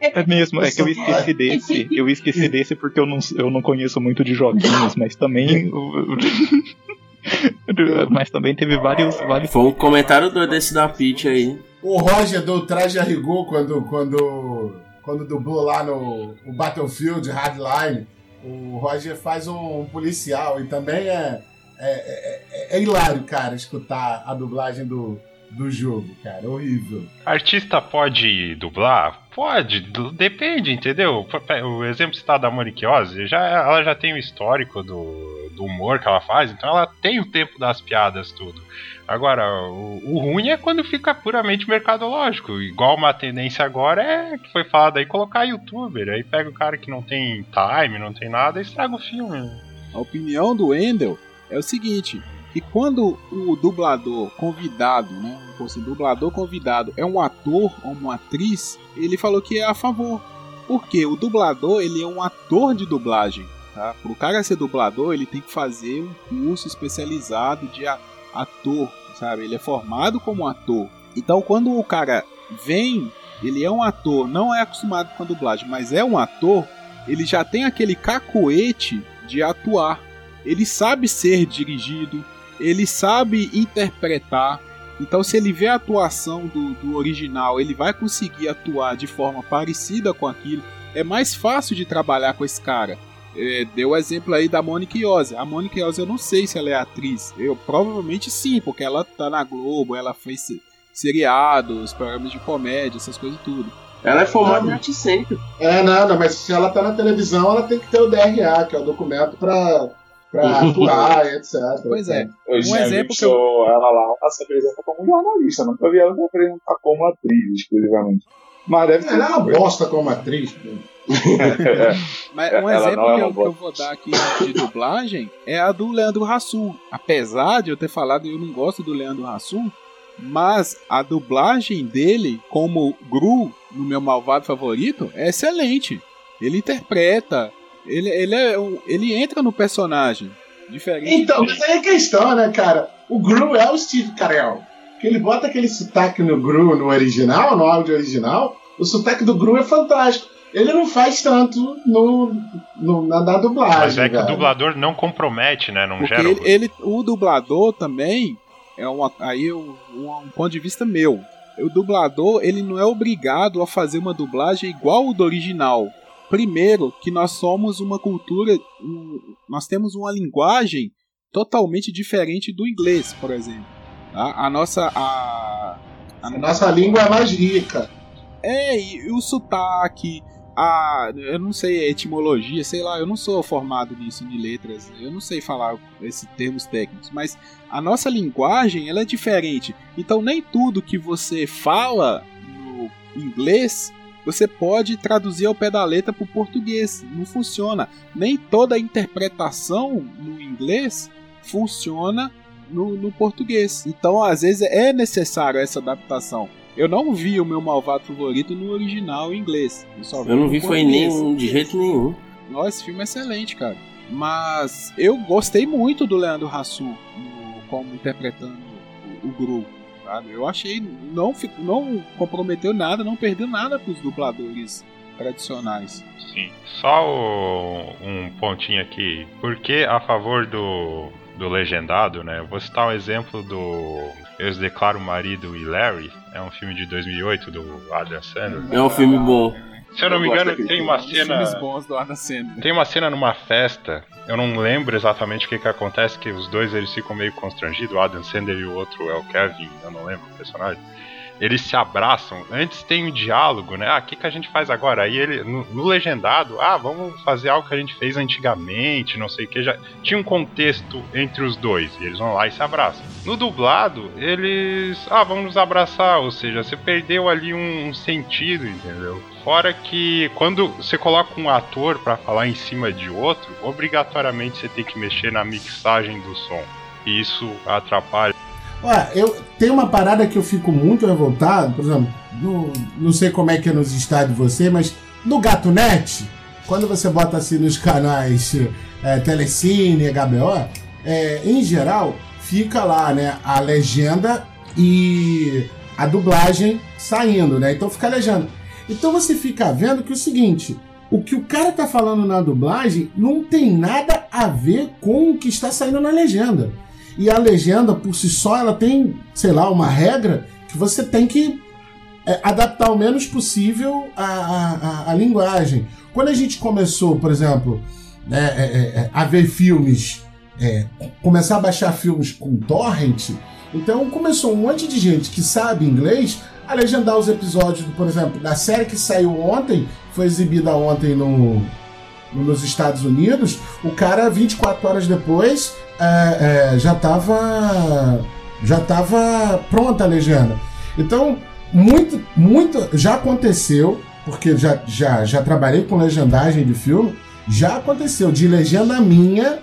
É mesmo, é que eu esqueci desse. Eu esqueci desse porque eu não, eu não conheço muito de joguinhos, mas também. mas também teve vários. vários Foi um comentário desse da Peach aí. O Roger do traje a rigor quando, quando, quando dublou lá no o Battlefield Hardline, o Roger faz um, um policial e também é, é, é, é, é hilário, cara, escutar a dublagem do, do jogo, cara. Horrível. Artista pode dublar? Pode, depende, entendeu? O exemplo citado da Monique Ozzy, já, ela já tem o histórico do, do humor que ela faz, então ela tem o tempo das piadas, tudo. Agora, o, o ruim é quando fica puramente mercadológico. Igual uma tendência agora é que foi falado aí colocar youtuber. Aí pega o cara que não tem time, não tem nada e estraga o filme. A opinião do Wendel é o seguinte: que quando o dublador convidado, né, seja, o dublador convidado é um ator ou uma atriz, ele falou que é a favor. Porque o dublador ele é um ator de dublagem. Tá? Para o cara ser dublador, ele tem que fazer um curso especializado de ator, sabe? Ele é formado como ator. Então, quando o cara vem, ele é um ator, não é acostumado com a dublagem, mas é um ator, ele já tem aquele cacoete de atuar. Ele sabe ser dirigido, ele sabe interpretar. Então, se ele vê a atuação do, do original, ele vai conseguir atuar de forma parecida com aquilo. É mais fácil de trabalhar com esse cara. É, deu o exemplo aí da Mônica Iose. A Mônica Iose eu não sei se ela é atriz. Eu provavelmente sim, porque ela tá na Globo, ela fez se- seriados, programas de comédia, essas coisas tudo. Ela é formada em arte cênica. É, nada, mas se ela tá na televisão, ela tem que ter o DRA, que é o documento pra, pra atuar e etc. Pois é. Hoje Um exemplo que eu- ela lá, ela se apresenta como jornalista, nunca vi ela se apresentar como atriz exclusivamente. Mas deve ser. Ela é uma bosta como atriz. pô. Mas É, um ela exemplo é que, eu, que eu vou dar aqui de dublagem é a do Leandro Hassum. Apesar de eu ter falado eu não gosto do Leandro Hassum, mas a dublagem dele como Gru no meu malvado favorito é excelente. Ele interpreta, ele, ele, é, ele entra no personagem. Diferente. Então, mas aí é a questão, né, cara? O Gru é o Steve Carell. Que ele bota aquele sotaque no Gru no original, no áudio original. O sotaque do Gru é fantástico. Ele não faz tanto no, no, na da dublagem. Mas é que o dublador não compromete, né? Não Porque gera. ele, ele- o dublador também é uma, aí um, um ponto de vista meu. O dublador ele não é obrigado a fazer uma dublagem igual o do original. Primeiro, que nós somos uma cultura, um- nós temos uma linguagem totalmente diferente do inglês, por exemplo. tá? A nossa a, A nossa língua é mais rica. é, e o sotaque, a. Eu não sei, a etimologia, sei lá, eu não sou formado nisso de letras, eu não sei falar esses termos técnicos, mas a nossa linguagem ela é diferente. Então nem tudo que você fala no inglês você pode traduzir ao pé da letra para o português. Não funciona. Nem toda a interpretação no inglês funciona no, no português. Então, às vezes, é necessário essa adaptação. Eu não vi o meu malvado favorito no original em inglês. Eu, só Eu não vi foi nenhum, de jeito nenhum. Nossa, esse filme é excelente, cara. Mas eu gostei muito do Leandro Hassum no- como interpretando o, o Gru. Sabe? Eu achei não não comprometeu nada, não perdeu nada pros dubladores tradicionais. Sim. Só o- um pontinho aqui. Por que a favor do, do legendado, né? Eu Vou citar um exemplo do Eu os Declaro Marido e Larry. É um filme de 2008 do Adam Sandler. É um filme bom. Se eu não me Eu gosto engano, tem uma cena. bons do Adam Sandler. Tem uma cena numa festa, eu não lembro exatamente o que que acontece, que os dois eles ficam meio constrangidos, o Adam Sandler e o outro é o Kevin, eu não lembro o personagem. Eles se abraçam, antes tem um diálogo, né? Ah, o que, que a gente faz agora? Aí ele, no, no legendado, ah, vamos fazer algo que a gente fez antigamente, não sei o que. Já tinha um contexto entre os dois, e eles vão lá e se abraçam. No dublado, eles, ah, vamos nos abraçar, ou seja, você perdeu ali um, um sentido, entendeu? Fora que quando você coloca um ator pra falar em cima de outro, obrigatoriamente você tem que mexer na mixagem do som. E isso atrapalha. Olha, eu tem uma parada que eu fico muito revoltado, por exemplo, no- não sei como é que é nos estados de você, mas no Gato Net, quando você bota assim nos canais é, Telecine, HBO, é, em geral, fica lá, né, a legenda e a dublagem saindo, né? Então fica a legenda. Então você fica vendo que é o seguinte, o que o cara tá falando na dublagem não tem nada a ver com o que está saindo na legenda. E a legenda, por si só, ela tem, sei lá, uma regra que você tem que é, adaptar o menos possível a, a, a, a linguagem. Quando a gente começou, por exemplo, né, é, é, é, a ver filmes, é, começar a baixar filmes com torrent, então começou um monte de gente que sabe inglês a legendar os episódios, por exemplo, da série que saiu ontem, foi exibida ontem no, nos Estados Unidos, o cara 24 horas depois é, é, já estava já tava pronta a legenda. Então, muito, muito já aconteceu, porque já, já, já trabalhei com legendagem de filme, já aconteceu de legenda minha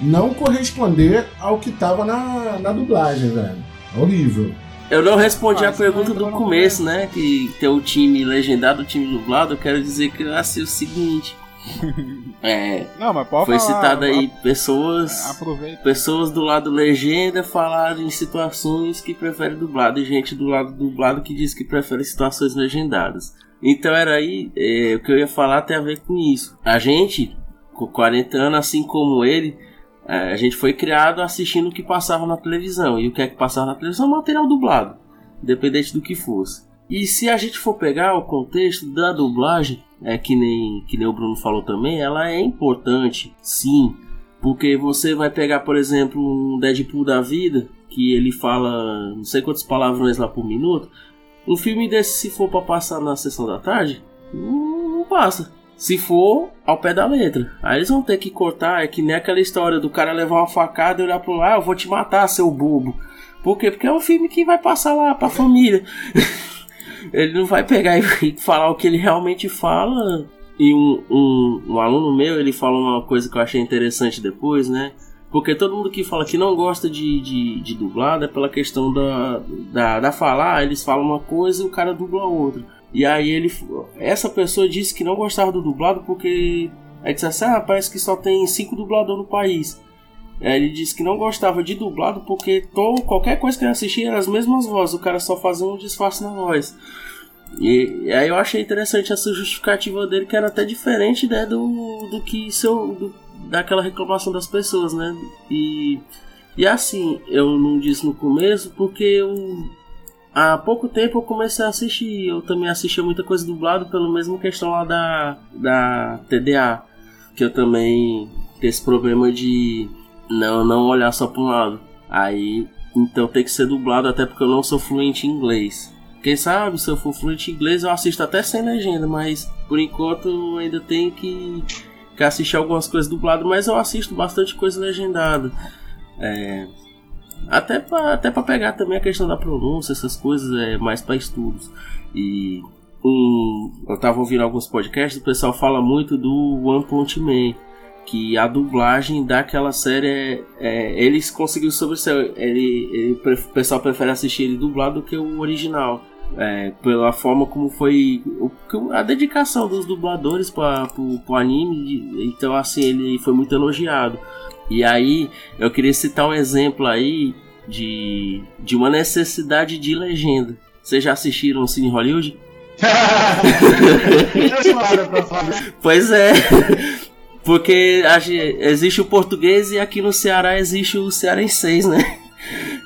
não corresponder ao que estava na, na dublagem, velho. É horrível. Eu não respondi ah, a pergunta do começo, né? Que tem o time legendado, o time dublado. Eu quero dizer que eu achei o seguinte. É, não, mas pode foi falar, citado aí pessoas aproveita. pessoas do lado legenda falaram em situações que preferem dublado e gente do lado dublado que diz que prefere situações legendadas. Então era aí é, o que eu ia falar tem a ver com isso. A gente, com 40 anos, assim como ele, é, a gente foi criado assistindo o que passava na televisão. E o que é que passava na televisão? Material dublado, independente do que fosse. E se a gente for pegar o contexto da dublagem, é que nem, que nem o Bruno falou também, ela é importante, sim. Porque você vai pegar, por exemplo, um Deadpool da vida, que ele fala não sei quantas palavrões lá por minuto. Um filme desse, se for para passar na sessão da tarde, não, não passa se for ao pé da letra. Aí eles vão ter que cortar, é que nem aquela história do cara levar uma facada e olhar pro lá, ah, eu vou te matar, seu bobo. Por quê? Porque é um filme que vai passar lá pra família. ele não vai pegar e falar o que ele realmente fala. E um, um, um aluno meu, ele falou uma coisa que eu achei interessante depois, né? Porque todo mundo que fala que não gosta de, de, de dublado é pela questão da, da, da falar, eles falam uma coisa e o cara dubla outra. E aí ele. Essa pessoa disse que não gostava do dublado porque. Aí disse assim, ah, parece que só tem cinco dubladores no país. Aí ele disse que não gostava de dublado porque to, qualquer coisa que ele assistia era as mesmas vozes, o cara só fazia um disfarce na voz. E, e, aí eu achei interessante essa justificativa dele, que era até diferente né, do, do que seu, do, daquela reclamação das pessoas, né? E, e assim, eu não disse no começo porque eu há pouco tempo eu comecei a assistir. Eu também assistia muita coisa dublado pelo mesmo questão lá da, da TDA. Que eu também tenho esse problema de não, não olhar só para um lado. Aí, então tem que ser dublado até porque eu não sou fluente em inglês. Quem sabe, se eu for fluente em inglês, eu assisto até sem legenda, mas por enquanto eu ainda tenho que, que assistir algumas coisas dubladas, mas eu assisto bastante coisa legendada. É, até para até pegar também a questão da pronúncia, essas coisas, é mais para estudos. E um, eu tava ouvindo alguns podcasts, o pessoal fala muito do One Punch Man. Que a dublagem daquela série é, é eles conseguiram sobressair. Ele, ele, o pessoal prefere assistir ele dublado do que o original. É, pela forma como foi a dedicação dos dubladores para o anime. Então, assim, ele foi muito elogiado. E aí, eu queria citar um exemplo aí de, de uma necessidade de legenda. Vocês já assistiram o Cine Hollywood? pois é. Porque existe o português e aqui no Ceará existe o cearenseis, né?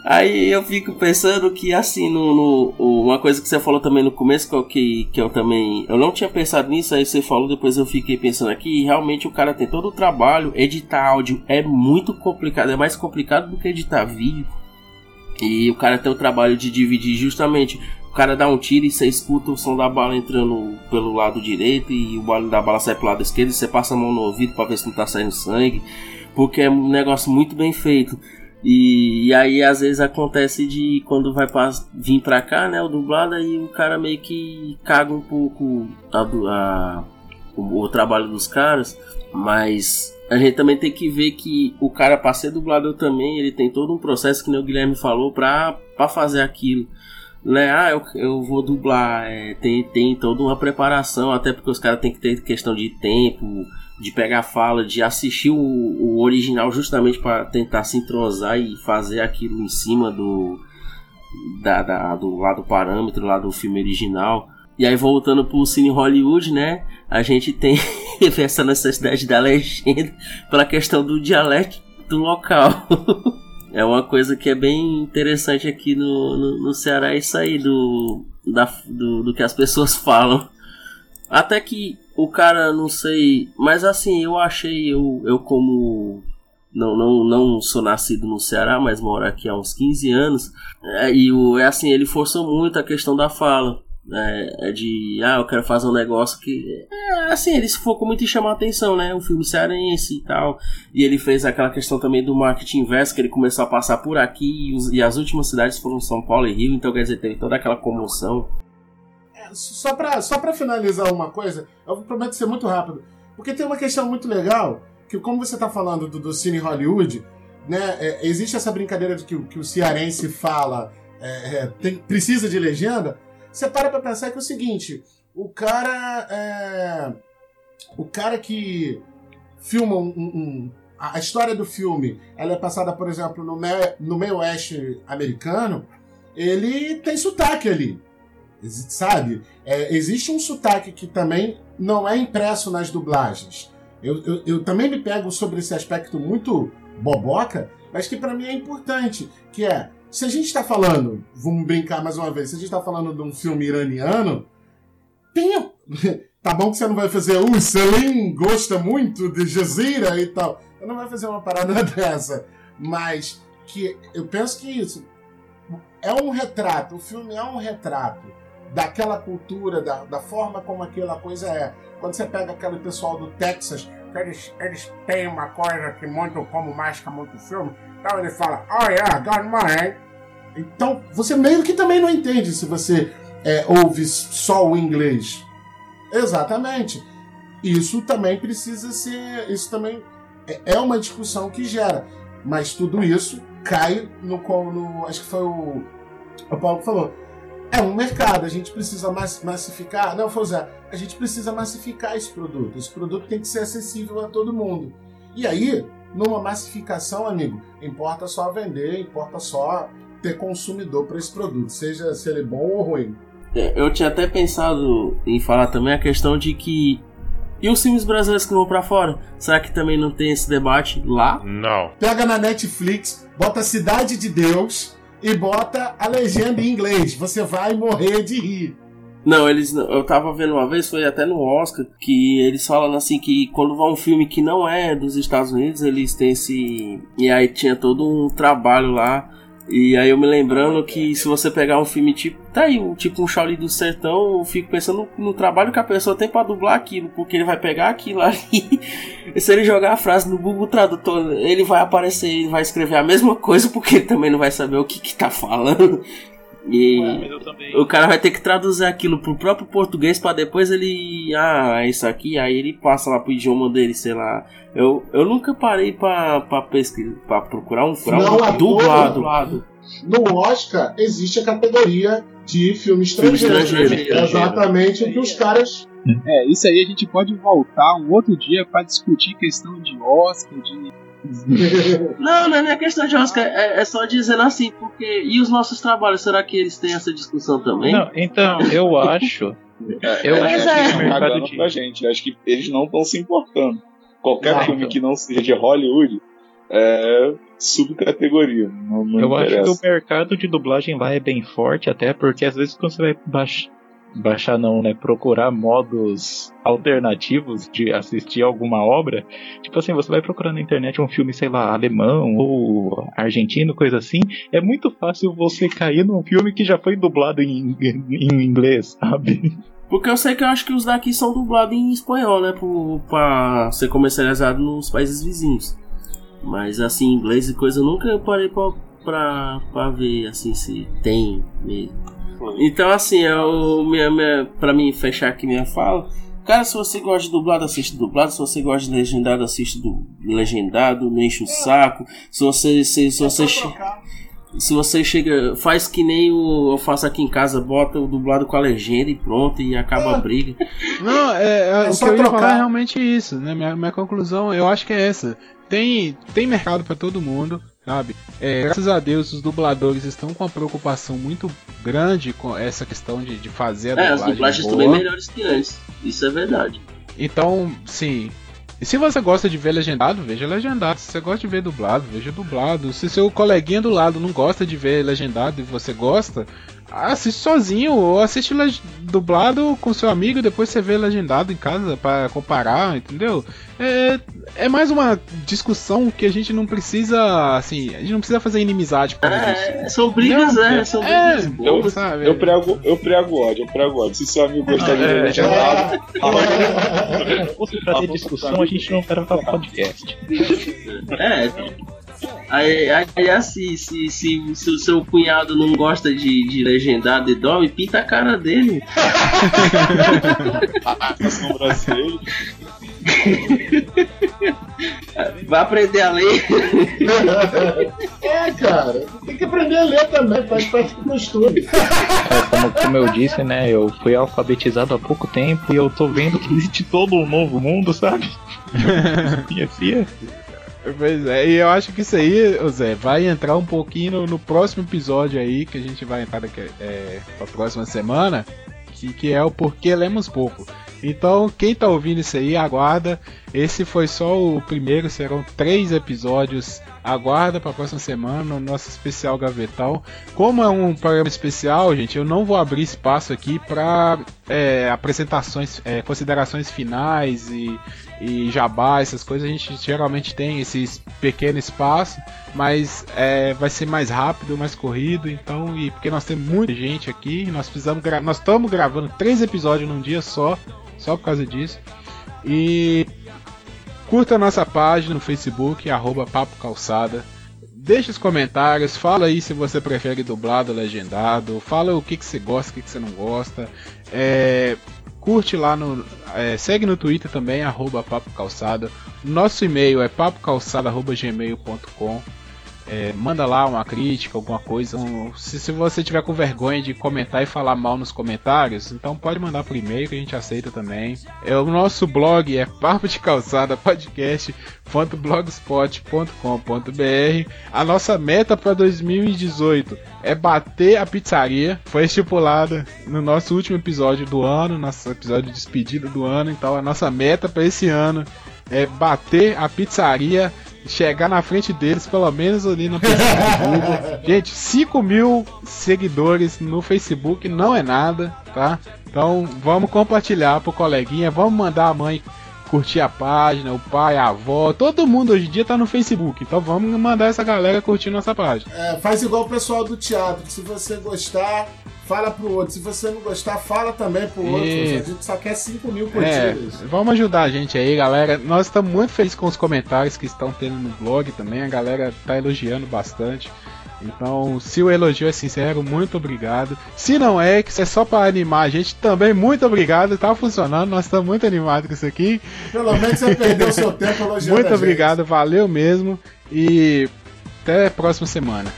Aí eu fico pensando que, assim, no, no, uma coisa que você falou também no começo, que, que eu também. Eu não tinha pensado nisso, aí você falou, depois eu fiquei pensando aqui, e realmente o cara tem todo o trabalho. Editar áudio é muito complicado, é mais complicado do que editar vídeo. E o cara tem o trabalho de dividir justamente. Cara dá um tiro e você escuta o som da bala entrando pelo lado direito e o barulho da bala sai pro lado esquerdo e você passa a mão no ouvido para ver se não tá saindo sangue. Porque é um negócio muito bem feito. E, e, aí às vezes acontece de quando vai pra, vir pra cá, né, o dublado, aí o cara meio que caga um pouco a, a, o, o, trabalho dos caras, mas a gente também tem que ver que o cara para ser dublador também, ele tem todo um processo que o Guilherme falou pra, pra fazer aquilo. Né? Ah, eu, eu vou dublar, é, tem, tem toda uma preparação, até porque os caras têm que ter questão de tempo, de pegar fala, de assistir o, o original justamente para tentar se entrosar e fazer aquilo em cima do, da, da, do lado parâmetro lá do filme original. E aí voltando pro Cine Hollywood, né? A gente tem essa necessidade da legenda pela questão do dialeto do local. é uma coisa que é bem interessante aqui no, no, no Ceará isso aí do da, do, do que as pessoas falam. Até que o cara, não sei. Mas assim, eu achei, eu, eu como. Não, não, não sou nascido no Ceará, mas moro aqui há uns 15 anos. É, e o, é assim, ele forçou muito a questão da fala. É, é de, ah, eu quero fazer um negócio que. É, assim, ele se focou muito em chamar a atenção, né? Um filme cearense e tal. E ele fez aquela questão também do marketing inverso, que ele começou a passar por aqui. E, os, e as últimas cidades foram São Paulo e Rio, então quer dizer, teve toda aquela comoção. É, só pra, só pra finalizar uma coisa, eu prometo ser muito rápido. Porque tem uma questão muito legal, que como você tá falando do, do Cine Hollywood, né? É, existe essa brincadeira de que, que o cearense fala. É, tem, precisa de legenda, você para pra pensar que é o seguinte: o cara. É, o cara que filma um, um, a história do filme ela é passada, por exemplo, no, me, no meio oeste americano, ele tem sotaque ali. Sabe? É, existe um sotaque que também não é impresso nas dublagens. Eu, eu, eu também me pego sobre esse aspecto muito boboca, mas que para mim é importante, que é se a gente está falando, vamos brincar mais uma vez, se a gente está falando de um filme iraniano, tenha. Tá bom que você não vai fazer, uh, Selim gosta muito de Jazira e tal. Você não vai fazer uma parada dessa. Mas que eu penso que isso é um retrato, o filme é um retrato daquela cultura, da, da forma como aquela coisa é. Quando você pega aquele pessoal do Texas, eles, eles têm uma coisa que muito, como marca muito filme, então ele fala, oh yeah, got money. Então você meio que também não entende se você é, ouve só o inglês. Exatamente. Isso também precisa ser. Isso também é, é uma discussão que gera. Mas tudo isso cai no. no acho que foi o, o Paulo que falou. É um mercado, a gente precisa massificar. Não, Fozé, a gente precisa massificar esse produto. Esse produto tem que ser acessível a todo mundo. E aí, numa massificação, amigo, importa só vender, importa só ter consumidor para esse produto, seja se ele é bom ou ruim. É, eu tinha até pensado em falar também a questão de que e os filmes brasileiros que vão para fora? Será que também não tem esse debate lá? Não. Pega na Netflix, bota Cidade de Deus e bota a legenda em inglês. Você vai morrer de rir. Não, eles. Eu tava vendo uma vez, foi até no Oscar, que eles falam assim que quando vai um filme que não é dos Estados Unidos, eles têm esse. E aí tinha todo um trabalho lá. E aí eu me lembrando que se você pegar um filme tipo. Tá aí, tipo um Shaolin do Sertão, eu fico pensando no, trabalho que a pessoa tem pra dublar aquilo, porque ele vai pegar aquilo ali. e se ele jogar a frase no Google Tradutor, ele vai aparecer e vai escrever a mesma coisa, porque ele também não vai saber o que, que tá falando. E Ué, o cara vai ter que traduzir aquilo pro próprio português para depois ele. Ah, é isso aqui, aí ele passa lá pro idioma dele, sei lá. Eu, eu nunca parei pra, pra pesquisar, pra procurar um, Não, um dublado. dublado. No Oscar existe a categoria de filme estrangeiro. Filme estrangeiro. Exatamente o que os caras. É, isso aí a gente pode voltar um outro dia para discutir questão de Oscar, de não, não é questão de Oscar, é, é, só dizendo assim, porque. E os nossos trabalhos, será que eles têm essa discussão também? Não, então, eu acho. eu acho é. que mercado de... pra gente. Acho que eles não estão se importando. Qualquer não, filme que não seja de Hollywood é subcategoria. Não, não eu interessa. acho que o mercado de dublagem lá é bem forte, até porque às vezes quando você vai baixar baixar não, né, procurar modos alternativos de assistir alguma obra, tipo assim, você vai procurar na internet um filme, sei lá, alemão ou argentino, coisa assim, é muito fácil você cair num filme que já foi dublado em, em inglês, sabe? Porque eu sei que eu acho que os daqui são dublados em espanhol, né, pra ser comercializado nos países vizinhos. Mas assim, inglês e coisa, eu nunca parei pra, pra, pra ver, assim, se tem mesmo. Então, assim, eu, minha, minha, pra mim fechar aqui minha fala, cara, se você gosta de dublado, assiste dublado. Se você gosta de legendado, assiste do legendado, não enche o saco. Se você. Se, se você. Se você chega, faz que nem o, eu faço aqui em casa, bota o dublado com a legenda e pronto, e acaba a briga. Não, é, é, é o que eu ia falar é realmente isso, né? Minha, minha conclusão, eu acho que é essa. Tem, tem mercado para todo mundo sabe? É, graças a Deus os dubladores estão com uma preocupação muito grande com essa questão de, de fazer a dublagem. É, as dublagens boa. também melhores que antes. Isso é verdade. Então, sim. E se você gosta de ver legendado, veja legendado. Se você gosta de ver dublado, veja dublado. Se seu coleguinha do lado não gosta de ver legendado e você gosta, assiste sozinho ou assiste dublado com seu amigo e depois você vê legendado em casa para comparar, entendeu? É, é mais uma discussão que a gente não precisa, assim, a gente não precisa fazer inimizade por é, São brigas, não, é, são é, brigas. É, eu, sabe? eu prego, eu prego ódio, eu prego ódio. Se seu amigo gostar de ver legendado, se fosse fazer discussão, a gente não era podcast. É, Aí, aí assim, se, se, se o seu cunhado não gosta de, de legendado e dorme, pinta a cara dele. Vai aprender a ler. É, cara. Tem que aprender a ler também, faz parte do costume. É, como, como eu disse, né? Eu fui alfabetizado há pouco tempo e eu tô vendo que existe todo um novo mundo, sabe? Minha filha. Pois é, e eu acho que isso aí, Zé, vai entrar um pouquinho no, no próximo episódio aí, que a gente vai entrar daqui, é, pra próxima semana, que, que é o Porquê Lemos Pouco. Então, quem tá ouvindo isso aí, aguarda. Esse foi só o primeiro, serão três episódios. Aguarda para a próxima semana o nosso especial Gavetal. Como é um programa especial, gente, eu não vou abrir espaço aqui para é, apresentações, é, considerações finais e e jabá, essas coisas, a gente geralmente tem esse pequeno espaço, mas é, vai ser mais rápido, mais corrido, então, e porque nós temos muita gente aqui, nós precisamos nós estamos gravando três episódios num dia só, só por causa disso. E curta nossa página no Facebook, arroba Papo Calçada. Deixe os comentários, fala aí se você prefere dublado ou legendado, fala o que, que você gosta, o que, que você não gosta. É, curte lá no. É, segue no Twitter também, arroba Papo Calçada. Nosso e-mail é papocalçada.gmail.com. É, manda lá uma crítica, alguma coisa. Um, se, se, você tiver com vergonha de comentar e falar mal nos comentários, então pode mandar por e-mail que a gente aceita também. É, o nosso blog é papo de calçada podcast.blogspot.com.br. A nossa meta para 2018 é bater a pizzaria. Foi estipulada no nosso último episódio do ano, nosso episódio de despedida do ano. Então a nossa meta para esse ano é bater a pizzaria chegar na frente deles, pelo menos ali no Facebook. Gente, 5 mil seguidores no Facebook não é nada, tá? Então vamos compartilhar pro coleguinha, vamos mandar a mãe curtir a página, o pai, a avó, todo mundo hoje em dia tá no Facebook. Então vamos mandar essa galera curtir nossa página. É, faz igual o pessoal do teatro, se você gostar, fala pro outro. Se você não gostar, fala também pro outro. A gente só quer 5 mil curtidas. É, vamos ajudar a gente aí, galera. Nós estamos muito felizes com os comentários que estão tendo no blog também. A galera tá elogiando bastante. Então, se o elogio é sincero, muito obrigado. Se não é, que isso é só para animar a gente, também muito obrigado. Tá funcionando, nós estamos muito animados com isso aqui. Pelo menos você perdeu seu tempo elogiando Muito obrigado, valeu mesmo. E até a próxima semana.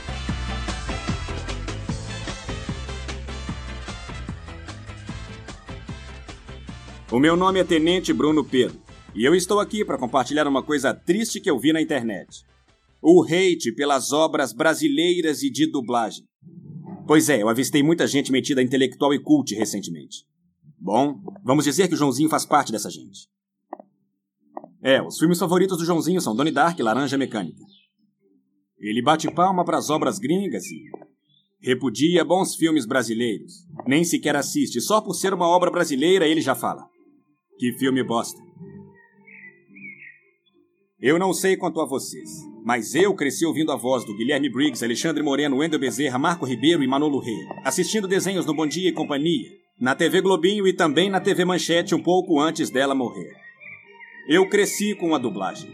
O meu nome é Tenente Bruno Pedro e eu estou aqui para compartilhar uma coisa triste que eu vi na internet. O hate pelas obras brasileiras e de dublagem. Pois é, eu avistei muita gente metida intelectual e cult recentemente. Bom, vamos dizer que o Joãozinho faz parte dessa gente. É, os filmes favoritos do Joãozinho são Donnie Dark e Laranja Mecânica. Ele bate palma para as obras gringas e repudia bons filmes brasileiros. Nem sequer assiste, só por ser uma obra brasileira ele já fala. Que filme bosta. Eu não sei quanto a vocês, mas eu cresci ouvindo a voz do Guilherme Briggs, Alexandre Moreno, Wendel Bezerra, Marco Ribeiro e Manolo Rey, assistindo desenhos no Bom Dia e Companhia, na TV Globinho e também na TV Manchete um pouco antes dela morrer. Eu cresci com a dublagem.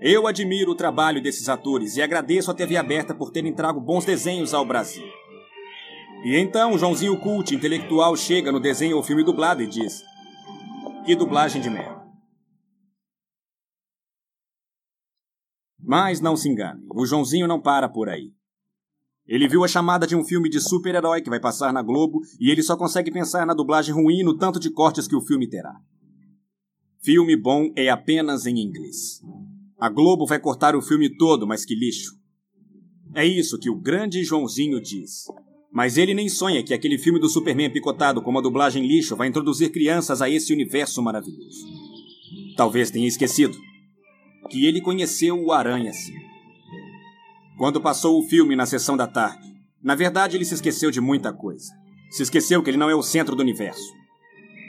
Eu admiro o trabalho desses atores e agradeço a TV Aberta por terem trago bons desenhos ao Brasil. E então Joãozinho Cult, intelectual, chega no desenho ou filme dublado e diz: que dublagem de merda. Mas não se engane, o Joãozinho não para por aí. Ele viu a chamada de um filme de super-herói que vai passar na Globo e ele só consegue pensar na dublagem ruim e no tanto de cortes que o filme terá. Filme bom é apenas em inglês. A Globo vai cortar o filme todo, mas que lixo. É isso que o grande Joãozinho diz. Mas ele nem sonha que aquele filme do Superman picotado com uma dublagem lixo vai introduzir crianças a esse universo maravilhoso. Talvez tenha esquecido que ele conheceu o Aranha sim. Quando passou o filme na sessão da tarde, Na verdade, ele se esqueceu de muita coisa. Se esqueceu que ele não é o centro do universo.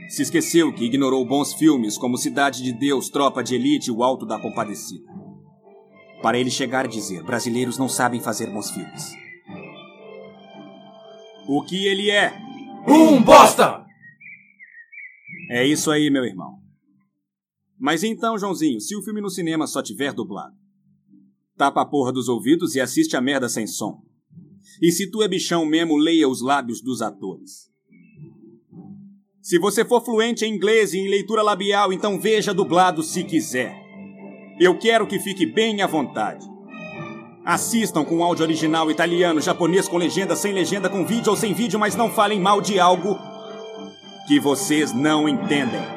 Se esqueceu que ignorou bons filmes como Cidade de Deus, Tropa de Elite e O Alto da Compadecida. Para ele chegar a dizer: brasileiros não sabem fazer bons filmes. O que ele é? Um bosta! É isso aí, meu irmão. Mas então, Joãozinho, se o filme no cinema só tiver dublado, tapa a porra dos ouvidos e assiste a merda sem som. E se tu é bichão mesmo, leia os lábios dos atores. Se você for fluente em inglês e em leitura labial, então veja dublado se quiser. Eu quero que fique bem à vontade. Assistam com áudio original italiano, japonês com legenda, sem legenda, com vídeo ou sem vídeo, mas não falem mal de algo que vocês não entendem.